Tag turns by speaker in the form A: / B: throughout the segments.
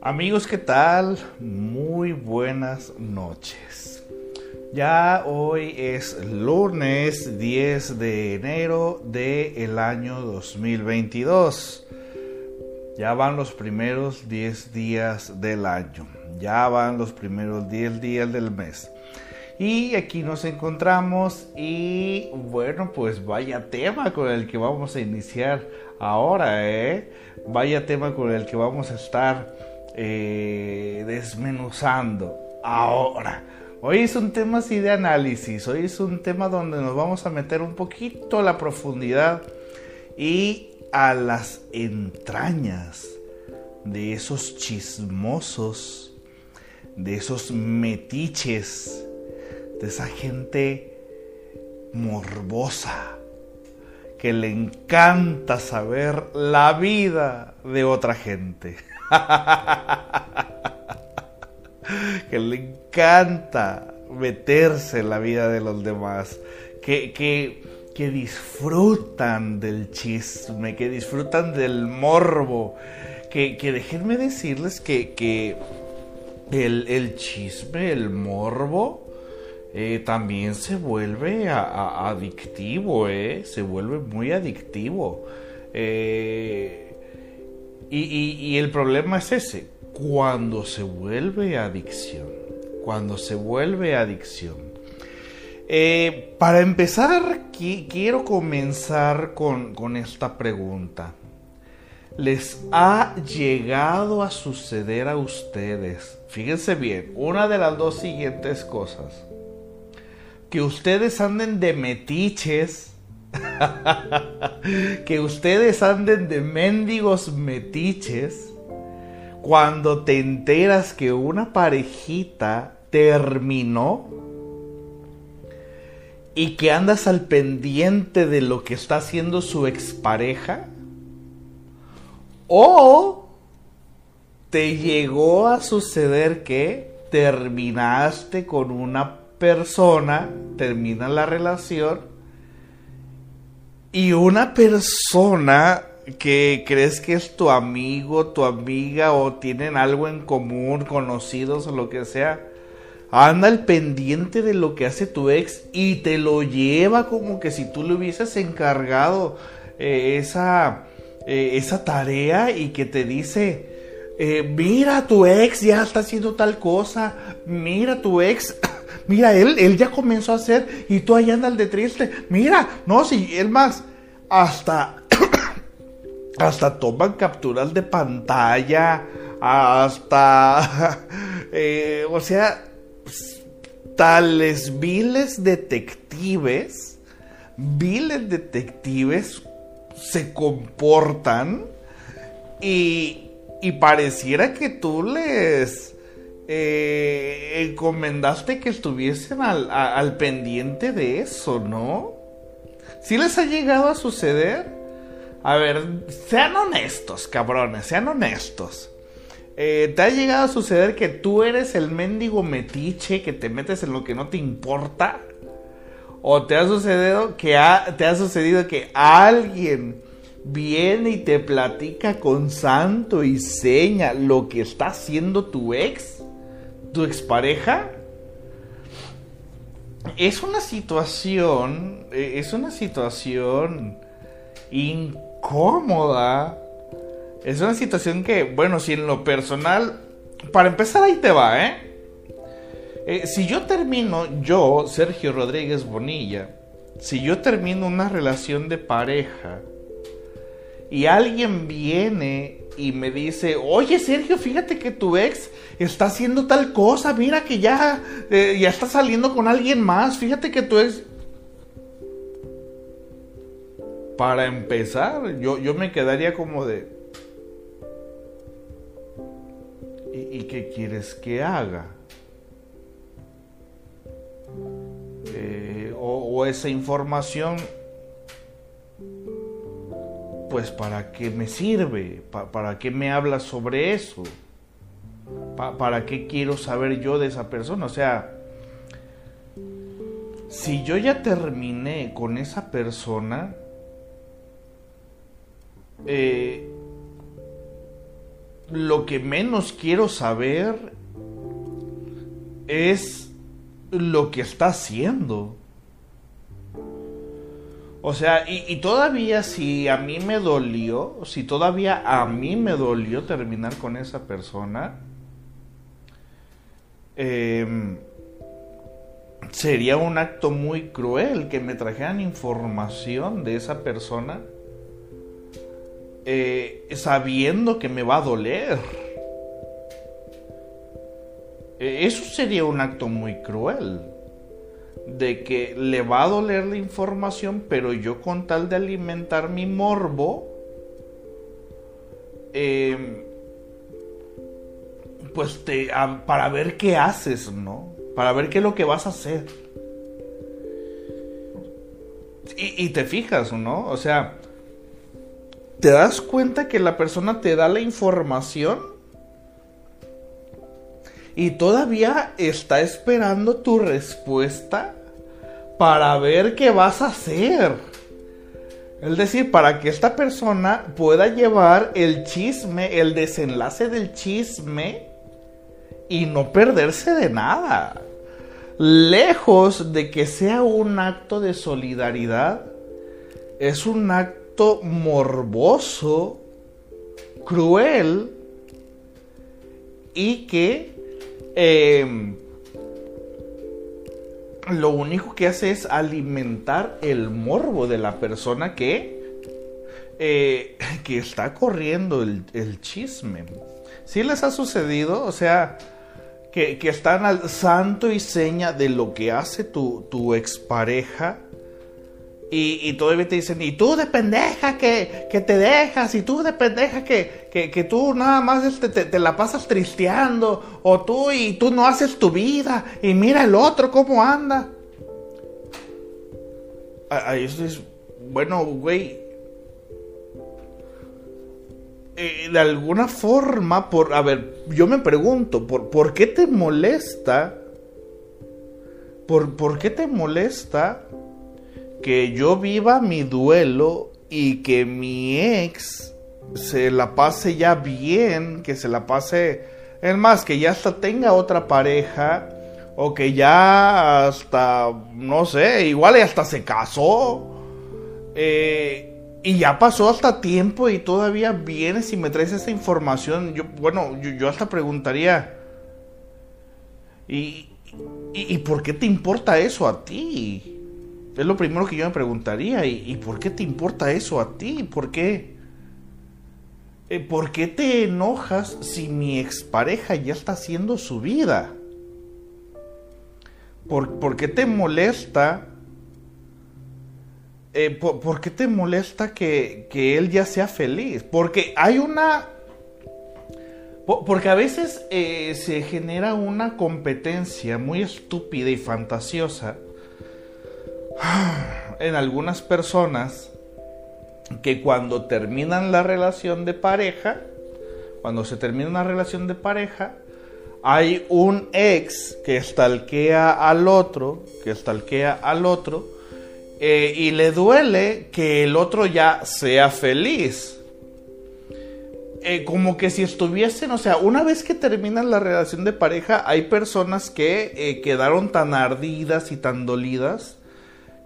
A: Amigos, ¿qué tal? Muy buenas noches. Ya hoy es lunes 10 de enero del año 2022. Ya van los primeros 10 días del año. Ya van los primeros 10 días del mes. Y aquí nos encontramos y bueno, pues vaya tema con el que vamos a iniciar ahora, ¿eh? Vaya tema con el que vamos a estar eh, desmenuzando ahora. Hoy es un tema así de análisis, hoy es un tema donde nos vamos a meter un poquito a la profundidad y a las entrañas de esos chismosos, de esos metiches, de esa gente morbosa que le encanta saber la vida de otra gente. que le encanta meterse en la vida de los demás, que, que, disfrutan del chisme, que disfrutan del morbo, que, que déjenme decirles que, el, chisme, el morbo, eh, también se vuelve adictivo, eh, se vuelve muy adictivo. Eh, y, el problema es ese, cuando se vuelve adicción, cuando se vuelve adicción. Eh, para empezar, quiero comenzar con, con esta pregunta. ¿Les ha llegado a suceder a ustedes? Fíjense bien, una de las dos siguientes cosas. Que ustedes anden de metiches que ustedes anden de mendigos metiches cuando te enteras que una parejita terminó y que andas al pendiente de lo que está haciendo su expareja o te llegó a suceder que terminaste con una persona, termina la relación y una persona que crees que es tu amigo, tu amiga o tienen algo en común, conocidos o lo que sea, anda al pendiente de lo que hace tu ex y te lo lleva como que si tú le hubieses encargado eh, esa, eh, esa tarea y que te dice, eh, mira tu ex ya está haciendo tal cosa, mira tu ex Mira, él, él ya comenzó a hacer y tú ahí andas de triste. Mira, no, si él más, hasta, hasta toman capturas de pantalla, hasta, o sea, tales viles detectives, viles detectives se comportan y, y pareciera que tú les eh, encomendaste que estuviesen al, pendiente de eso, ¿no? Si les ha llegado a suceder? A ver, sean honestos, cabrones, sean honestos. Eh, ¿Te ha llegado a suceder que tú eres el mendigo metiche que te metes en lo que no te importa? ¿O te ha sucedido que, te ha sucedido que alguien viene y te platica con santo y seña lo que está haciendo tu ex? tu expareja es una situación, eh, es una situación incómoda. Es una situación que, bueno, si en lo personal, para empezar ahí te va, ¿eh? eh si yo termino, yo, Sergio Rodríguez Bonilla, si yo termino una relación de pareja y alguien viene y me dice, oye Sergio, fíjate que tu ex está haciendo tal cosa, mira que ya, eh, ya está saliendo con alguien más, fíjate que tu ex... Para empezar, yo, yo me quedaría como de... ¿Y, ¿Y qué quieres que haga? tengo esa información, pues para qué me sirve, para qué me habla sobre eso, para qué quiero saber yo de esa persona. O sea, si yo ya terminé con esa persona, eh, lo que menos quiero saber es lo que está haciendo. O sea, y, todavía si a mí me dolió, si todavía a mí me dolió terminar con esa persona, em, sería un acto muy cruel que me trajeran información de esa persona eh, sabiendo que me va a doler. E, eso sería un acto muy cruel. De que le va a doler la información, pero yo con tal de alimentar mi morbo, em, pues te, para ver qué haces, ¿no? Para ver qué es lo que vas a hacer. Y, y te fijas, ¿no? O sea, te das cuenta que la persona te da la información y todavía está esperando tu respuesta para ver qué vas a hacer. Es decir, para que esta persona pueda llevar el chisme, el desenlace del chisme y no perderse de nada. Lejos de que sea un acto de solidaridad, es un acto morboso, cruel y que em, lo único que hace es alimentar el morbo de la persona que, eh, que está corriendo el, chisme. Si les ha sucedido? O sea, que, están al santo y seña de lo que hace tu, tu expareja y, todavía te dicen, y tú de pendeja que, te dejas, y tú de pendeja que, que, tú nada más te, la pasas tristeando, o tú y tú no haces tu vida, y mira el otro cómo anda. Ahí es, bueno, güey. Eh, de alguna forma, por, a ver, yo me pregunto, ¿por, ¿por qué te molesta? ¿Por, ¿Por qué te molesta que yo viva mi duelo y que mi ex se la pase ya bien, que se la pase, es más, que ya hasta tenga otra pareja o que ya hasta, no sé, igual hasta se casó eh, y ya pasó hasta tiempo y todavía vienes y me traes esa información. Yo, bueno, yo, hasta preguntaría, ¿y, ¿y por qué te importa eso a ti? Es lo primero que yo me preguntaría. ¿Y, por qué te importa eso a ti? ¿Por qué? Eh, ¿Por qué te enojas si mi expareja ya está haciendo su vida? ¿Por, qué te molesta? Eh, por, qué te molesta que, él ya sea feliz? Porque hay una... Porque a veces eh, se genera una competencia muy estúpida y fantasiosa en algunas personas que cuando terminan la relación de pareja, cuando se termina una relación de pareja, hay un ex que estalquea al otro, que estalquea al otro, eh, y le duele que el otro ya sea feliz. Eh, como que si estuviesen, o sea, una vez que terminan la relación de pareja, hay personas que eh, quedaron tan ardidas y tan dolidas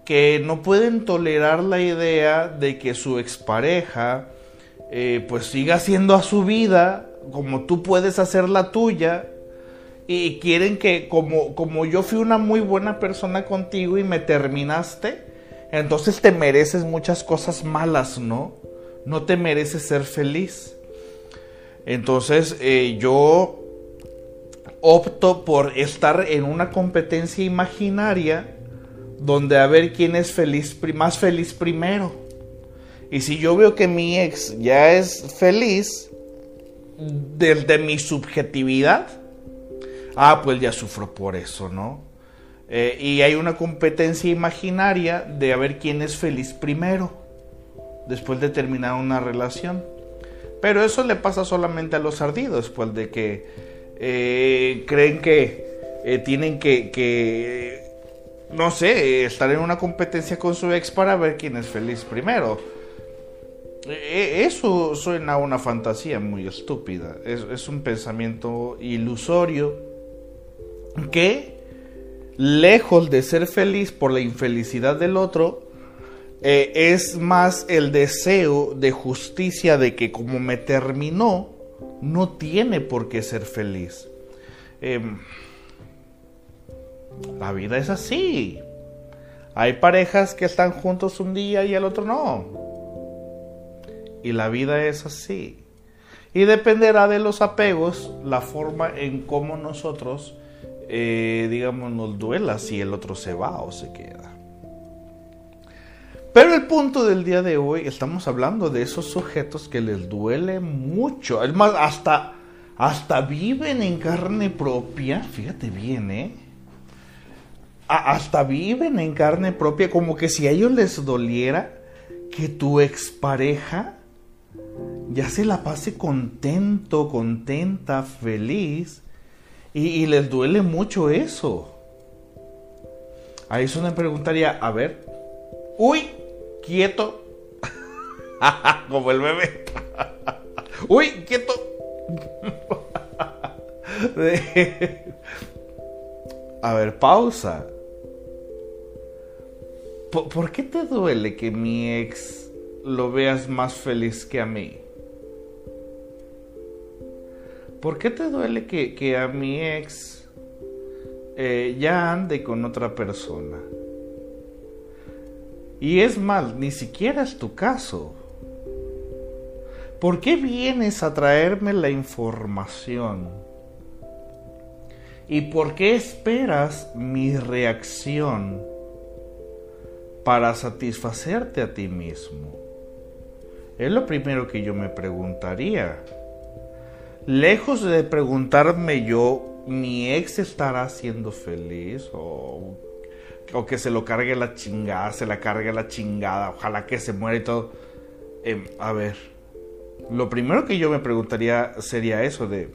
A: que no pueden tolerar la idea de que su expareja eh, pues siga haciendo a su vida como tú puedes hacer la tuya y quieren que como, como yo fui una muy buena persona contigo y me terminaste, entonces te mereces muchas cosas malas, ¿no? No te mereces ser feliz. Entonces eh, yo opto por estar en una competencia imaginaria donde a ver quién es feliz, más feliz primero. Y si yo veo que mi ex ya es feliz, desde mi subjetividad, ah, pues ya sufro por eso, ¿no? Eh, y hay una competencia imaginaria de a ver quién es feliz primero, después de terminar una relación. Pero eso le pasa solamente a los ardidos, pues de que eh, creen que eh, tienen que, no sé, estar en una competencia con su ex para ver quién es feliz primero. E, eso suena a una fantasía muy estúpida. es un pensamiento ilusorio que lejos de ser feliz por la infelicidad del otro, eh, es más el deseo de justicia de que como me terminó, no tiene por qué ser feliz. Em, la vida es así. Hay parejas que están juntos un día y el otro no. Y la vida es así. Y dependerá de los apegos, la forma en cómo nosotros eh, digamos, nos duela si el otro se va o se queda. Pero el punto del día de hoy, estamos hablando de esos sujetos que les duele mucho. Es más, hasta, hasta viven en carne propia. Fíjate bien, ¿eh? Hasta viven en carne propia, como que si a ellos les doliera que tu expareja ya se la pase contento, contenta, feliz y, les duele mucho eso. Ahí eso me preguntaría, a ver, uy, quieto. Como el bebé. uy, quieto. a ver, pausa. ¿Por, qué te duele que mi ex lo veas más feliz que a mí? ¿por qué te duele que, a mi ex eh, ya ande con otra persona? Y es más, ni siquiera es tu caso. ¿Por qué vienes a traerme la información? ¿Y por qué esperas mi reacción para satisfacerte a ti mismo? Es lo primero que yo me preguntaría lejos de preguntarme yo, mi ex estará siendo feliz o, que se lo cargue la chingada, se la cargue la chingada, ojalá que se muera y todo. Em, a ver, lo primero que yo me preguntaría sería eso de,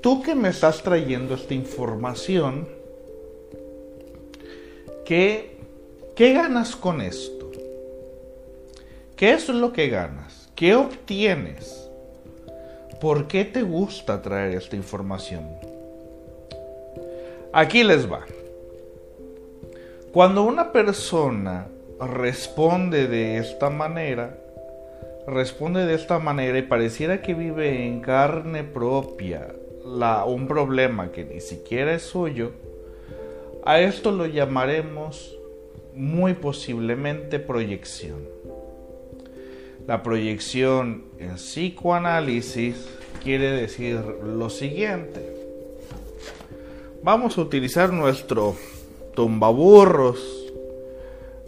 A: tú que me estás trayendo esta información, ¿qué, qué ganas con esto? ¿Qué es lo que ganas? ¿Qué obtienes? ¿Por qué te gusta traer esta información? Aquí les va. Cuando una persona responde de esta manera, responde de esta manera y pareciera que vive en carne propia la, un problema que ni siquiera es suyo, a esto lo llamaremos muy posiblemente proyección. La proyección en psicoanálisis quiere decir lo siguiente. Vamos a utilizar nuestro tumbaburros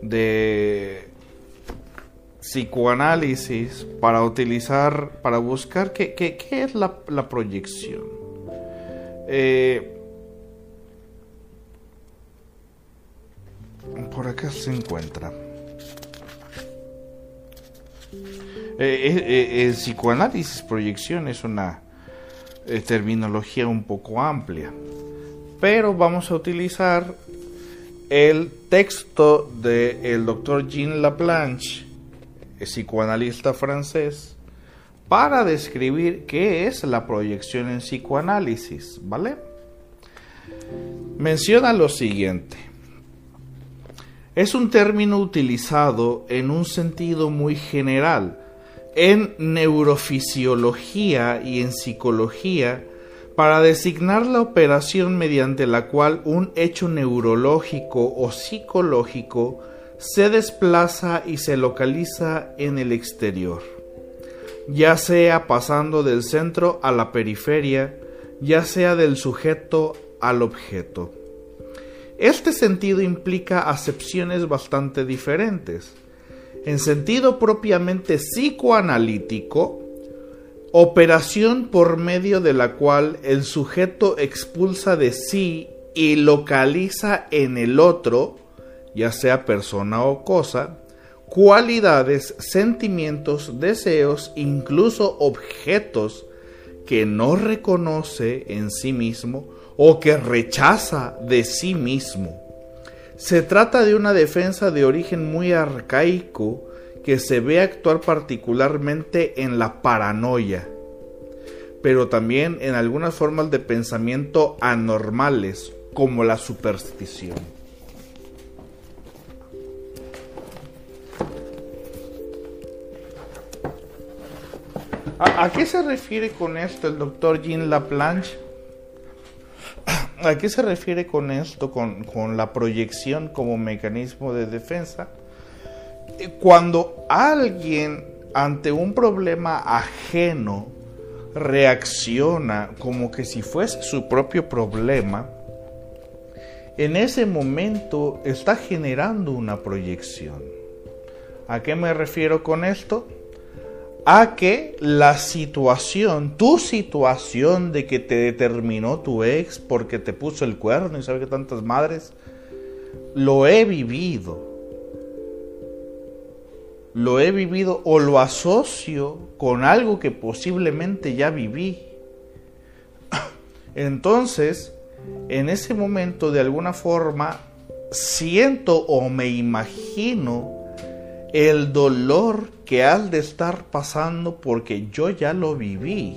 A: de psicoanálisis para utilizar, para buscar qué, es la, proyección. Eh, por acá se encuentra. Eh, eh, eh, el psicoanálisis proyección es una terminología un poco amplia, pero vamos a utilizar el texto del doctor Jean Laplanche, psicoanalista francés, para describir qué es la proyección en psicoanálisis, ¿vale? Menciona lo siguiente. Es un término utilizado en un sentido muy general en neurofisiología y en psicología para designar la operación mediante la cual un hecho neurológico o psicológico se desplaza y se localiza en el exterior, ya sea pasando del centro a la periferia, ya sea del sujeto al objeto. Este sentido implica acepciones bastante diferentes. En sentido propiamente psicoanalítico, operación por medio de la cual el sujeto expulsa de sí y localiza en el otro, ya sea persona o cosa, cualidades, sentimientos, deseos, incluso objetos que no reconoce en sí mismo o que rechaza de sí mismo. Se trata de una defensa de origen muy arcaico que se ve actuar particularmente en la paranoia, pero también en algunas formas de pensamiento anormales, como la superstición. ¿A, qué se refiere con esto el doctor Jean Laplanche? ¿A qué se refiere con esto, con, con la proyección como mecanismo de defensa? Eh, cuando alguien ante un problema ajeno reacciona como que si fuese su propio problema, en ese momento está generando una proyección. ¿A qué me refiero con esto? A que la situación, tu situación de que te determinó tu ex porque te puso el cuerno y sabe que tantas madres, lo he vivido. Lo he vivido o lo asocio con algo que posiblemente ya viví. Entonces, en ese momento de alguna forma siento o me imagino el dolor que has de estar pasando porque yo ya lo viví.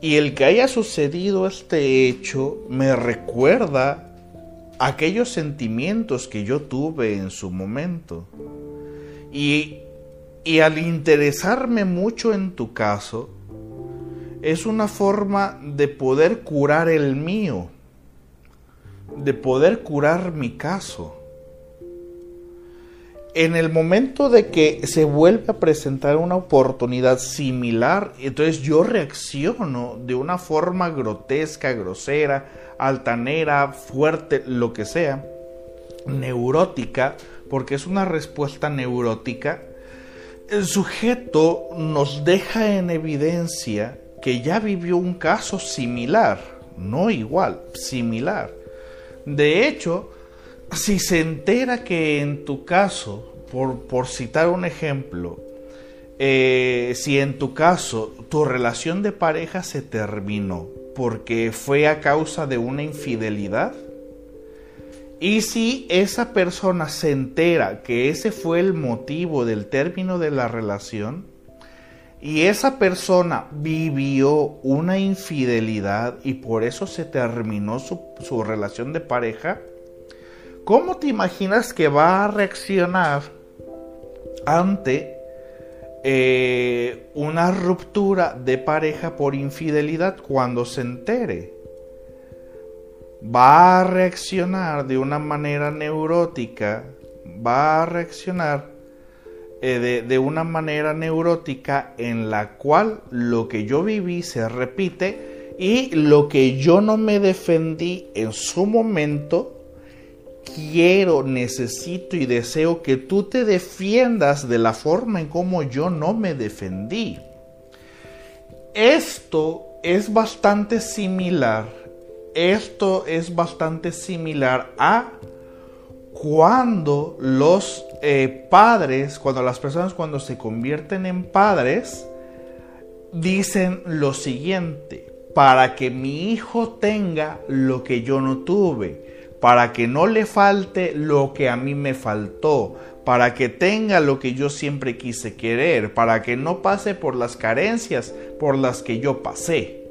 A: Y el que haya sucedido este hecho me recuerda aquellos sentimientos que yo tuve en su momento. Y, y al interesarme mucho en tu caso, es una forma de poder curar el mío, de poder curar mi caso en el momento de que se vuelve a presentar una oportunidad similar, entonces yo reacciono de una forma grotesca, grosera, altanera, fuerte, lo que sea, neurótica, porque es una respuesta neurótica, el sujeto nos deja en evidencia que ya vivió un caso similar, no igual, similar. De hecho, si se entera que en tu caso, por, citar un ejemplo, eh, si en tu caso tu relación de pareja se terminó porque fue a causa de una infidelidad, y si esa persona se entera que ese fue el motivo del término de la relación, y esa persona vivió una infidelidad y por eso se terminó su, su relación de pareja, ¿Cómo te imaginas que va a reaccionar ante eh, una ruptura de pareja por infidelidad cuando se entere? Va a reaccionar de una manera neurótica, va a reaccionar eh, de, de una manera neurótica en la cual lo que yo viví se repite y lo que yo no me defendí en su momento quiero, necesito y deseo que tú te defiendas de la forma en como yo no me defendí. Esto es bastante similar, esto es bastante similar a cuando los eh, padres, cuando las personas cuando se convierten en padres, dicen lo siguiente, para que mi hijo tenga lo que yo no tuve para que no le falte lo que a mí me faltó, para que tenga lo que yo siempre quise querer, para que no pase por las carencias por las que yo pasé.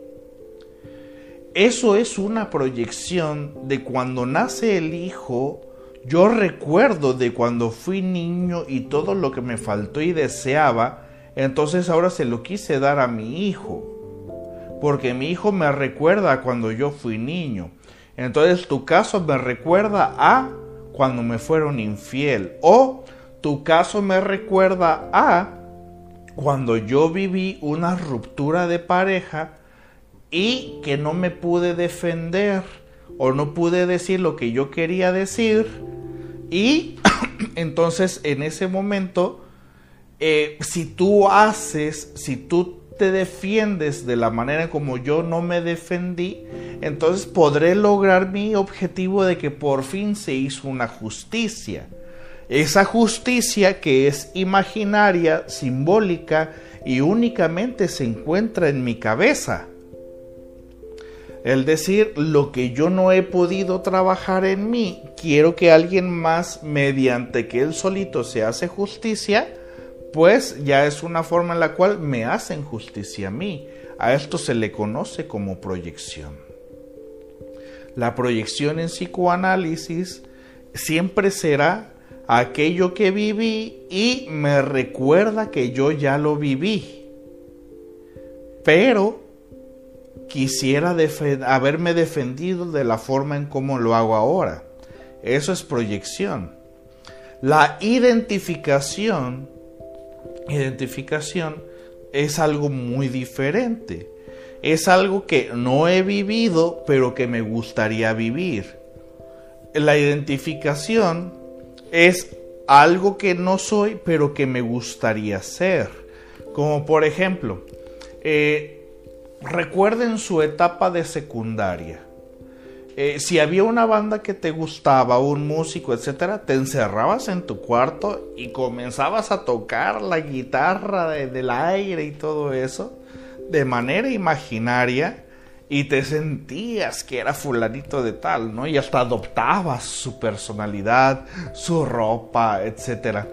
A: Eso es una proyección de cuando nace el hijo, yo recuerdo de cuando fui niño y todo lo que me faltó y deseaba, entonces ahora se lo quise dar a mi hijo, porque mi hijo me recuerda cuando yo fui niño. Entonces tu caso me recuerda a cuando me fueron infiel. O tu caso me recuerda a cuando yo viví una ruptura de pareja y que no me pude defender o no pude decir lo que yo quería decir. Y entonces en ese momento, eh, si tú haces, si tú te defiendes de la manera como yo no me defendí, entonces podré lograr mi objetivo de que por fin se hizo una justicia. Esa justicia que es imaginaria, simbólica y únicamente se encuentra en mi cabeza. El decir lo que yo no he podido trabajar en mí, quiero que alguien más, mediante que él solito se hace justicia, pues ya es una forma en la cual me hacen justicia a mí. A esto se le conoce como proyección. La proyección en psicoanálisis siempre será aquello que viví y me recuerda que yo ya lo viví. Pero quisiera haberme defendido de la forma en cómo lo hago ahora. Eso es proyección. La identificación, identificación es algo muy diferente. Es algo que no he vivido, pero que me gustaría vivir. La identificación es algo que no soy, pero que me gustaría ser. Como por ejemplo, eh, recuerden su etapa de secundaria. Eh, si había una banda que te gustaba, un músico, etcétera, te encerrabas en tu cuarto y comenzabas a tocar la guitarra del aire y todo eso de manera imaginaria y te sentías que era fulanito de tal, ¿no? Y hasta adoptabas su personalidad, su ropa, etcétera.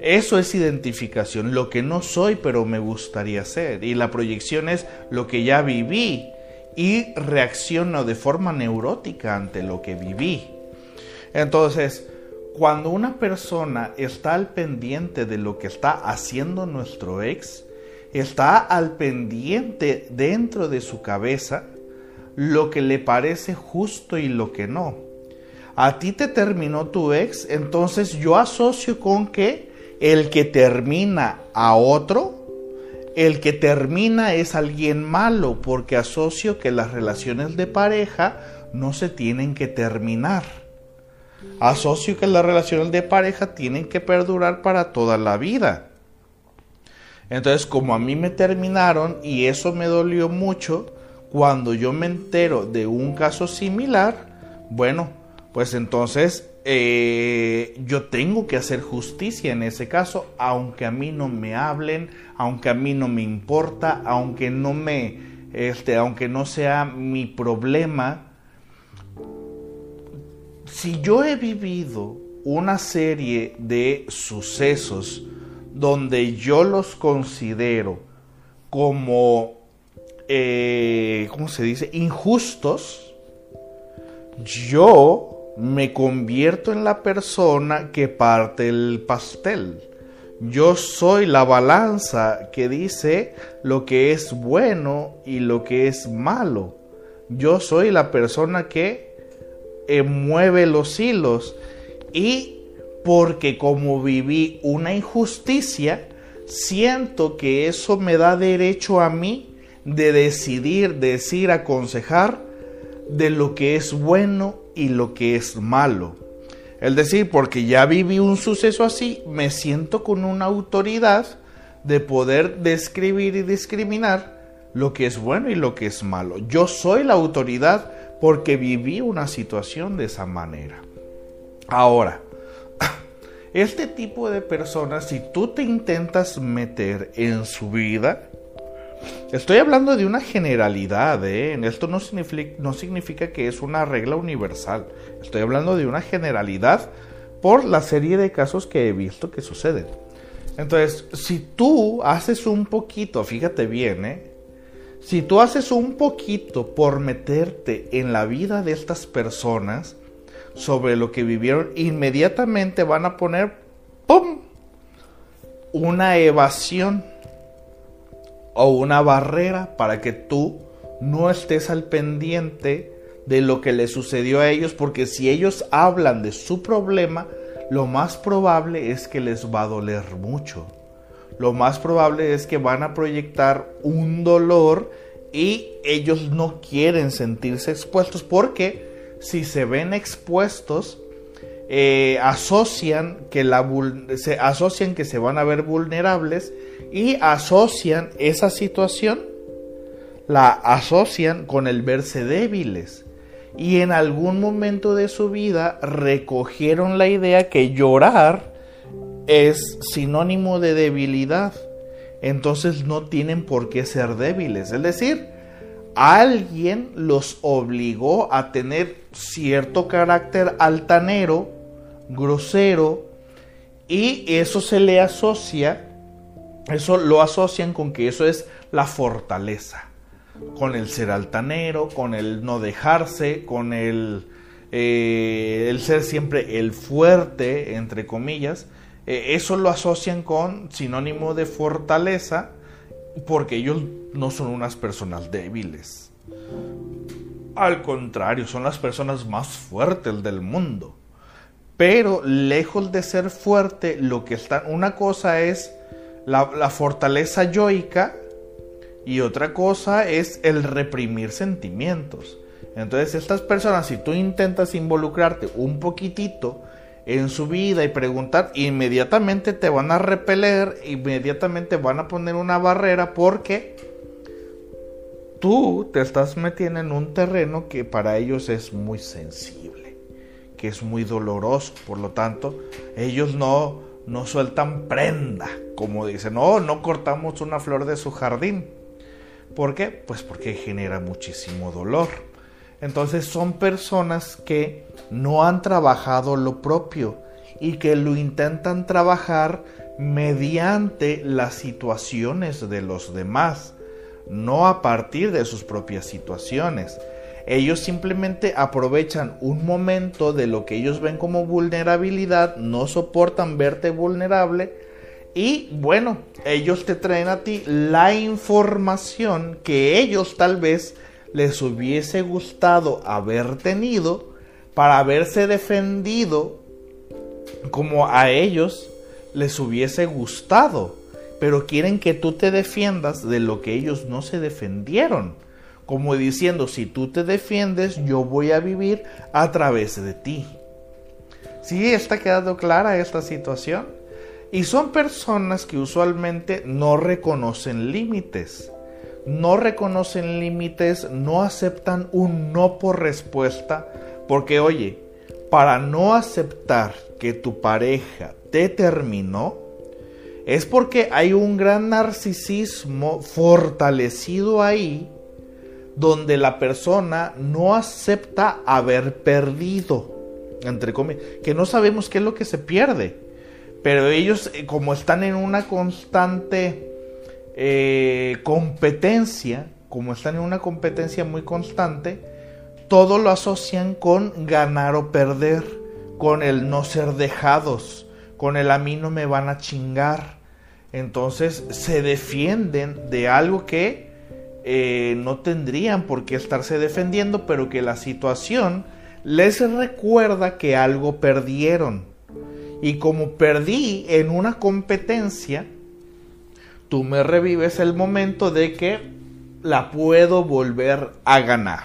A: Eso es identificación, lo que no soy pero me gustaría ser. Y la proyección es lo que ya viví y reacciono de forma neurótica ante lo que viví. Entonces, cuando una persona está al pendiente de lo que está haciendo nuestro ex, está al pendiente dentro de su cabeza lo que le parece justo y lo que no. A ti te terminó tu ex, entonces yo asocio con que el que termina a otro, el que termina es alguien malo, porque asocio que las relaciones de pareja no se tienen que terminar. Asocio que las relaciones de pareja tienen que perdurar para toda la vida. Entonces, como a mí me terminaron y eso me dolió mucho, cuando yo me entero de un caso similar, bueno, pues entonces eh, yo tengo que hacer justicia en ese caso, aunque a mí no me hablen, aunque a mí no me importa, aunque no me, este, aunque no sea mi problema. Si yo he vivido una serie de sucesos donde yo los considero como, eh, ¿cómo se dice?, injustos, yo me convierto en la persona que parte el pastel. Yo soy la balanza que dice lo que es bueno y lo que es malo. Yo soy la persona que eh, mueve los hilos. Y porque como viví una injusticia, siento que eso me da derecho a mí de decidir, decir, aconsejar de lo que es bueno y lo que es malo. Es decir, porque ya viví un suceso así, me siento con una autoridad de poder describir y discriminar lo que es bueno y lo que es malo. Yo soy la autoridad porque viví una situación de esa manera. Ahora, este tipo de personas, si tú te intentas meter en su vida, Estoy hablando de una generalidad, ¿eh? Esto no significa, que es una regla universal. Estoy hablando de una generalidad por la serie de casos que he visto que suceden. Entonces, si tú haces un poquito, fíjate bien, ¿eh? Si tú haces un poquito por meterte en la vida de estas personas sobre lo que vivieron, inmediatamente van a poner, ¡pum! Una evasión o una barrera para que tú no estés al pendiente de lo que le sucedió a ellos, porque si ellos hablan de su problema, lo más probable es que les va a doler mucho. Lo más probable es que van a proyectar un dolor y ellos no quieren sentirse expuestos porque si se ven expuestos, eh, asocian, que la, se, asocian que se van a ver vulnerables y asocian esa situación, la asocian con el verse débiles. Y en algún momento de su vida recogieron la idea que llorar es sinónimo de debilidad. Entonces no tienen por qué ser débiles. Es decir, alguien los obligó a tener cierto carácter altanero, grosero, y eso se le asocia, eso lo asocian con que eso es la fortaleza, con el ser altanero, con el no dejarse, con el, eh, el ser siempre el fuerte, entre comillas, eh, eso lo asocian con sinónimo de fortaleza, porque ellos no son unas personas débiles. Al contrario, son las personas más fuertes del mundo. Pero lejos de ser fuerte, lo que está. Una cosa es la, fortaleza yoica y otra cosa es el reprimir sentimientos. Entonces, estas personas, si tú intentas involucrarte un poquitito en su vida y preguntar, inmediatamente te van a repeler, inmediatamente van a poner una barrera porque tú te estás metiendo en un terreno que para ellos es muy sensible, que es muy doloroso, por lo tanto, ellos no, no sueltan prenda, como dicen, no, no cortamos una flor de su jardín. ¿Por qué? Pues porque genera muchísimo dolor. Entonces son personas que no han trabajado lo propio y que lo intentan trabajar mediante las situaciones de los demás, no a partir de sus propias situaciones. Ellos simplemente aprovechan un momento de lo que ellos ven como vulnerabilidad, no soportan verte vulnerable y bueno, ellos te traen a ti la información que ellos tal vez les hubiese gustado haber tenido para haberse defendido como a ellos les hubiese gustado. Pero quieren que tú te defiendas de lo que ellos no se defendieron. Como diciendo, si tú te defiendes, yo voy a vivir a través de ti. ¿Sí está quedando clara esta situación? Y son personas que usualmente no reconocen límites no reconocen límites, no aceptan un no por respuesta, porque oye, para no aceptar que tu pareja te terminó, es porque hay un gran narcisismo fortalecido ahí, donde la persona no acepta haber perdido, entre comillas, que no sabemos qué es lo que se pierde, pero ellos eh, como están en una constante eh, competencia, como están en una competencia muy constante, todo lo asocian con ganar o perder, con el no ser dejados, con el a mí no me van a chingar. Entonces se defienden de algo que eh, no tendrían por qué estarse defendiendo, pero que la situación les recuerda que algo perdieron. Y como perdí en una competencia, tú me revives el momento de que la puedo volver a ganar.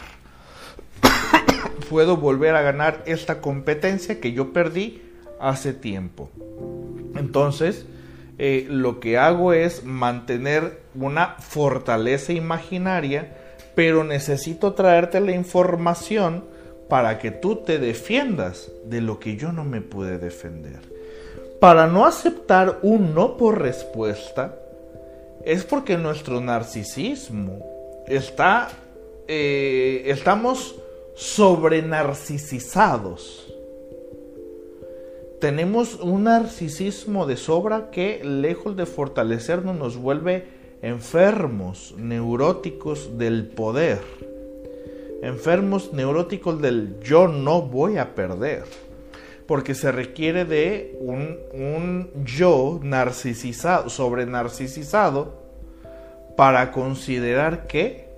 A: puedo volver a ganar esta competencia que yo perdí hace tiempo. Entonces, eh, lo que hago es mantener una fortaleza imaginaria, pero necesito traerte la información para que tú te defiendas de lo que yo no me pude defender. Para no aceptar un no por respuesta, es porque nuestro narcisismo está, eh, estamos sobrenarcisizados. Tenemos un narcisismo de sobra que, lejos de fortalecernos, nos vuelve enfermos, neuróticos del poder. Enfermos neuróticos del yo no voy a perder porque se requiere de un, yo narcisizado, sobre narcisizado, para considerar que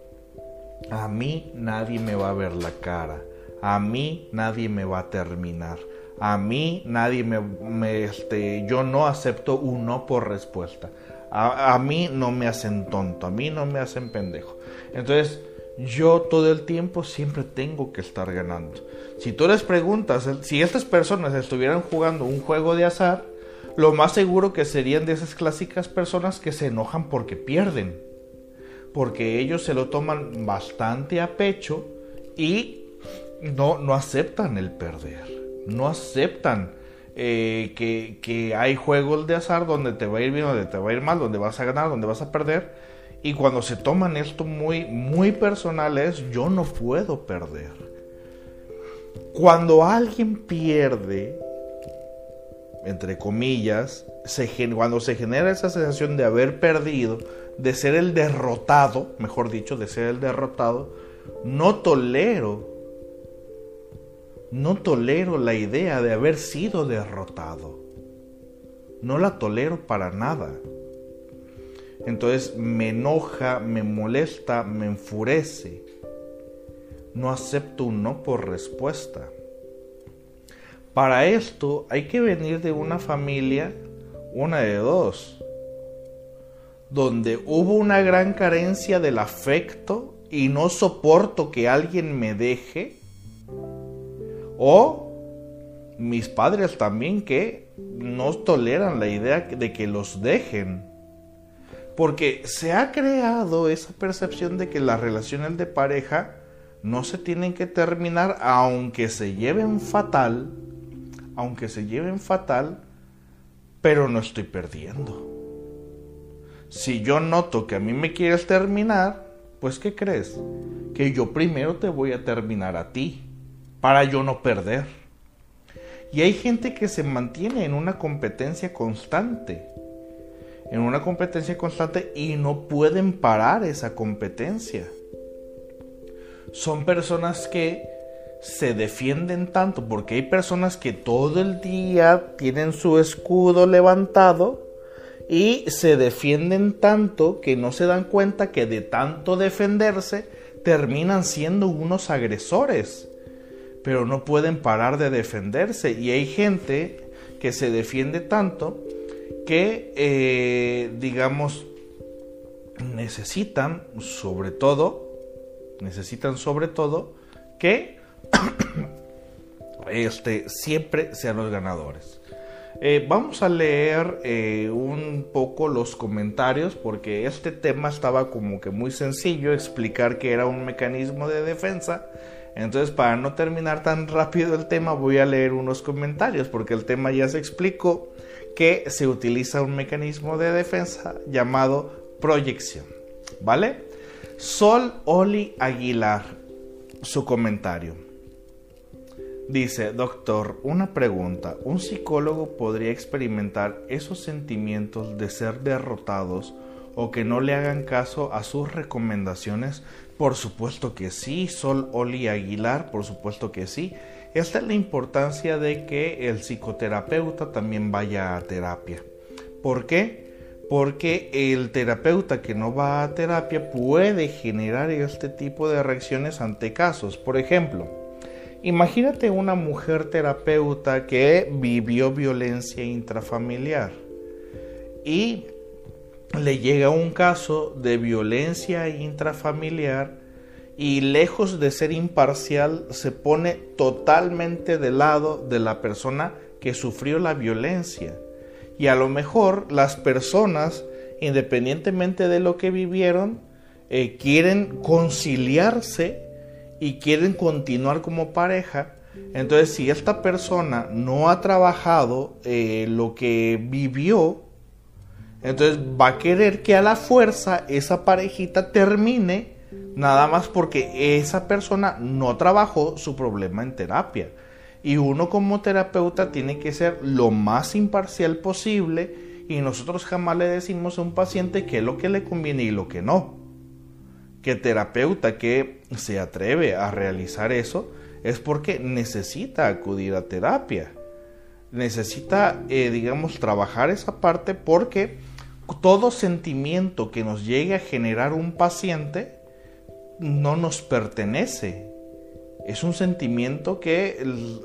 A: a mí nadie me va a ver la cara, a mí nadie me va a terminar, a mí nadie me, este, yo no acepto un no por respuesta, a, mí no me hacen tonto, a mí no me hacen pendejo. Entonces, yo todo el tiempo siempre tengo que estar ganando. Si tú les preguntas, si estas personas estuvieran jugando un juego de azar, lo más seguro que serían de esas clásicas personas que se enojan porque pierden. Porque ellos se lo toman bastante a pecho y no, no aceptan el perder. No aceptan eh, que, hay juegos de azar donde te va a ir bien, donde te va a ir mal, donde vas a ganar, donde vas a perder. Y cuando se toman esto muy, muy personal es yo no puedo perder. Cuando alguien pierde, entre comillas, cuando se genera esa sensación de haber perdido, de ser el derrotado, mejor dicho, de ser el derrotado, no tolero, no tolero la idea de haber sido derrotado. No la tolero para nada. Entonces me enoja, me molesta, me enfurece. No acepto un no por respuesta. Para esto hay que venir de una familia, una de dos, donde hubo una gran carencia del afecto y no soporto que alguien me deje, o mis padres también que no toleran la idea de que los dejen. Porque se ha creado esa percepción de que las relaciones de pareja no se tienen que terminar aunque se lleven fatal aunque se lleven fatal, pero no estoy perdiendo. Si yo noto que a mí me quieres terminar, pues ¿qué crees? Que yo primero te voy a terminar a ti, para yo no perder. Y hay gente que se mantiene en una competencia constante, en una competencia constante y no pueden parar esa competencia. Son personas que se defienden tanto porque hay personas que todo el día tienen su escudo levantado y se defienden tanto que no se dan cuenta que de tanto defenderse terminan siendo unos agresores pero no pueden parar de defenderse y hay gente que se defiende tanto que eh, digamos necesitan sobre todo necesitan sobre todo que este, siempre sean los ganadores. Eh, vamos a leer eh, un poco los comentarios porque este tema estaba como que muy sencillo explicar que era un mecanismo de defensa. Entonces para no terminar tan rápido el tema voy a leer unos comentarios porque el tema ya se explicó que se utiliza un mecanismo de defensa llamado proyección. ¿Vale? Sol Oli Aguilar, su comentario. Dice, doctor, una pregunta. ¿Un psicólogo podría experimentar esos sentimientos de ser derrotados o que no le hagan caso a sus recomendaciones? Por supuesto que sí, Sol Oli Aguilar, por supuesto que sí. Esta es la importancia de que el psicoterapeuta también vaya a terapia. ¿Por qué? Porque el terapeuta que no va a terapia puede generar este tipo de reacciones ante casos. Por ejemplo, Imagínate una mujer terapeuta que vivió violencia intrafamiliar y le llega un caso de violencia intrafamiliar y lejos de ser imparcial se pone totalmente del lado de la persona que sufrió la violencia. Y a lo mejor las personas, independientemente de lo que vivieron, eh, quieren conciliarse y quieren continuar como pareja, entonces si esta persona no ha trabajado eh, lo que vivió, entonces va a querer que a la fuerza esa parejita termine nada más porque esa persona no trabajó su problema en terapia. Y uno como terapeuta tiene que ser lo más imparcial posible y nosotros jamás le decimos a un paciente qué es lo que le conviene y lo que no que terapeuta que se atreve a realizar eso es porque necesita acudir a terapia. Necesita, eh, digamos, trabajar esa parte porque todo sentimiento que nos llegue a generar un paciente no nos pertenece. Es un sentimiento que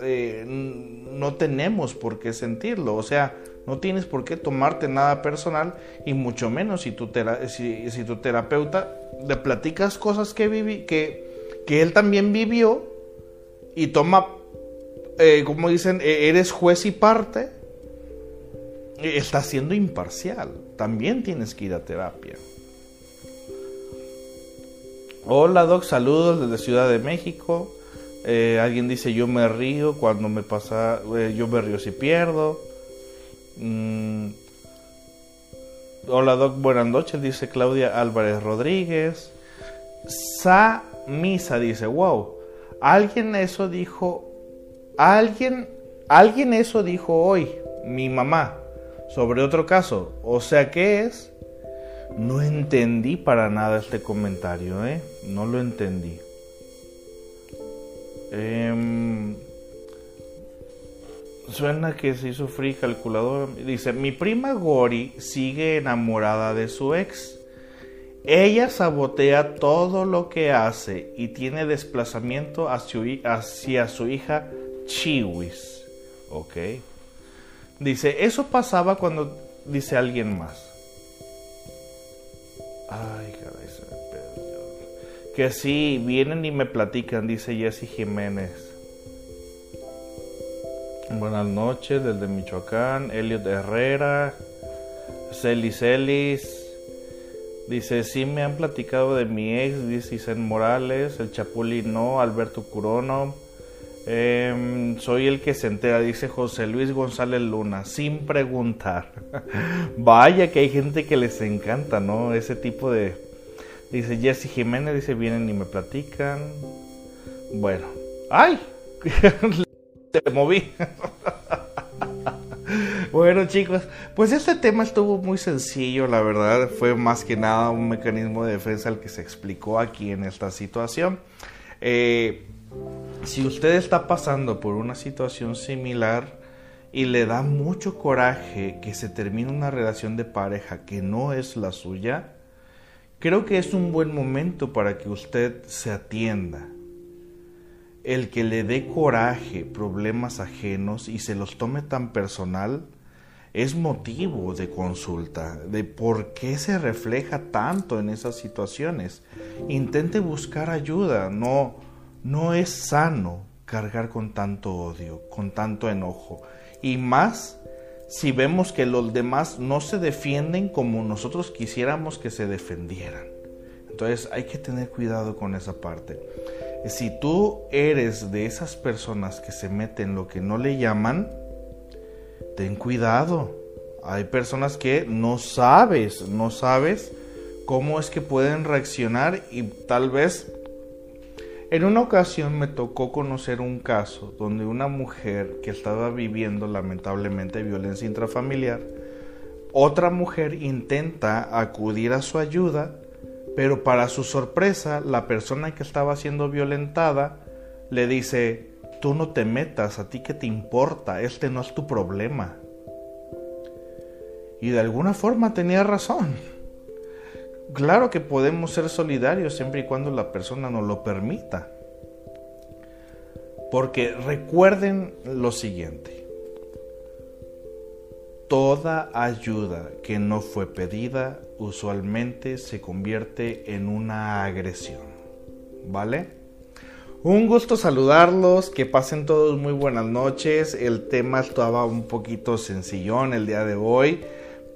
A: eh, no tenemos por qué sentirlo. O sea, no tienes por qué tomarte nada personal y mucho menos si tu, si, tu terapeuta le platicas cosas que, viví, que, que él también vivió y toma, eh, como dicen, e, eres juez y parte. está siendo imparcial. También tienes que ir a terapia. Hola Doc, saludos desde Ciudad de México. Eh, alguien dice yo me río cuando me pasa, eh, yo me río si pierdo. Mm. Hola Doc, buenas noches, dice Claudia Álvarez Rodríguez. Sa Misa dice, wow, alguien eso dijo, alguien, alguien eso dijo hoy, mi mamá, sobre otro caso. O sea, ¿qué es? No entendí para nada este comentario, ¿eh? No lo entendí. Em, suena que se hizo free calculadora. Dice, mi prima Gori sigue enamorada de su ex. Ella sabotea todo lo que hace y tiene desplazamiento hacia, su hija Chiwis. Ok. Dice, eso pasaba cuando dice alguien más. Ay, caray, se me perdió. Que sí, vienen y me platican, dice Jesse Jiménez. Buenas noches desde Michoacán, Elliot Herrera, Celis Celis. Dice, sí me han platicado de mi ex, dice Isen Morales, el Chapulín no, Alberto Curono. Em, soy el que se entera, dice José Luis González Luna, sin preguntar. Vaya que hay gente que les encanta, ¿no? Ese tipo de... Dice Jesse Jiménez, dice, vienen y me platican. Bueno. ¡Ay! Se moví. Bueno chicos, pues este tema estuvo muy sencillo, la verdad, fue más que nada un mecanismo de defensa el que se explicó aquí en esta situación. Eh, si usted está pasando por una situación similar y le da mucho coraje que se termine una relación de pareja que no es la suya, creo que es un buen momento para que usted se atienda. El que le dé coraje problemas ajenos y se los tome tan personal es motivo de consulta de por qué se refleja tanto en esas situaciones. Intente buscar ayuda, no no es sano cargar con tanto odio, con tanto enojo. Y más si vemos que los demás no se defienden como nosotros quisiéramos que se defendieran. Entonces hay que tener cuidado con esa parte. Si tú eres de esas personas que se meten lo que no le llaman, ten cuidado. Hay personas que no sabes, no sabes cómo es que pueden reaccionar y tal vez en una ocasión me tocó conocer un caso donde una mujer que estaba viviendo lamentablemente violencia intrafamiliar, otra mujer intenta acudir a su ayuda, pero para su sorpresa la persona que estaba siendo violentada le dice, tú no te metas, a ti que te importa, este no es tu problema. Y de alguna forma tenía razón. Claro que podemos ser solidarios siempre y cuando la persona nos lo permita. Porque recuerden lo siguiente. Toda ayuda que no fue pedida usualmente se convierte en una agresión. ¿Vale? Un gusto saludarlos, que pasen todos muy buenas noches. El tema estaba un poquito sencillón el día de hoy.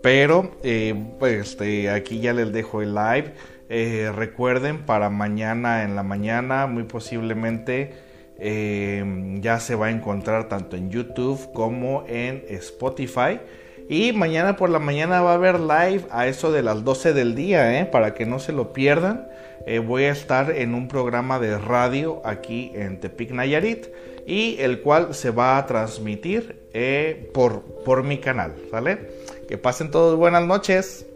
A: Pero eh, pues este, aquí ya les dejo el live. Eh, recuerden para mañana en la mañana, muy posiblemente eh, ya se va a encontrar tanto en YouTube como en Spotify. Y mañana por la mañana va a haber live a eso de las 12 del día, para que no se lo pierdan. voy a estar en un programa de radio aquí en Tepic Nayarit y el cual se va a transmitir por, por mi canal, ¿vale? Que pasen todos buenas noches.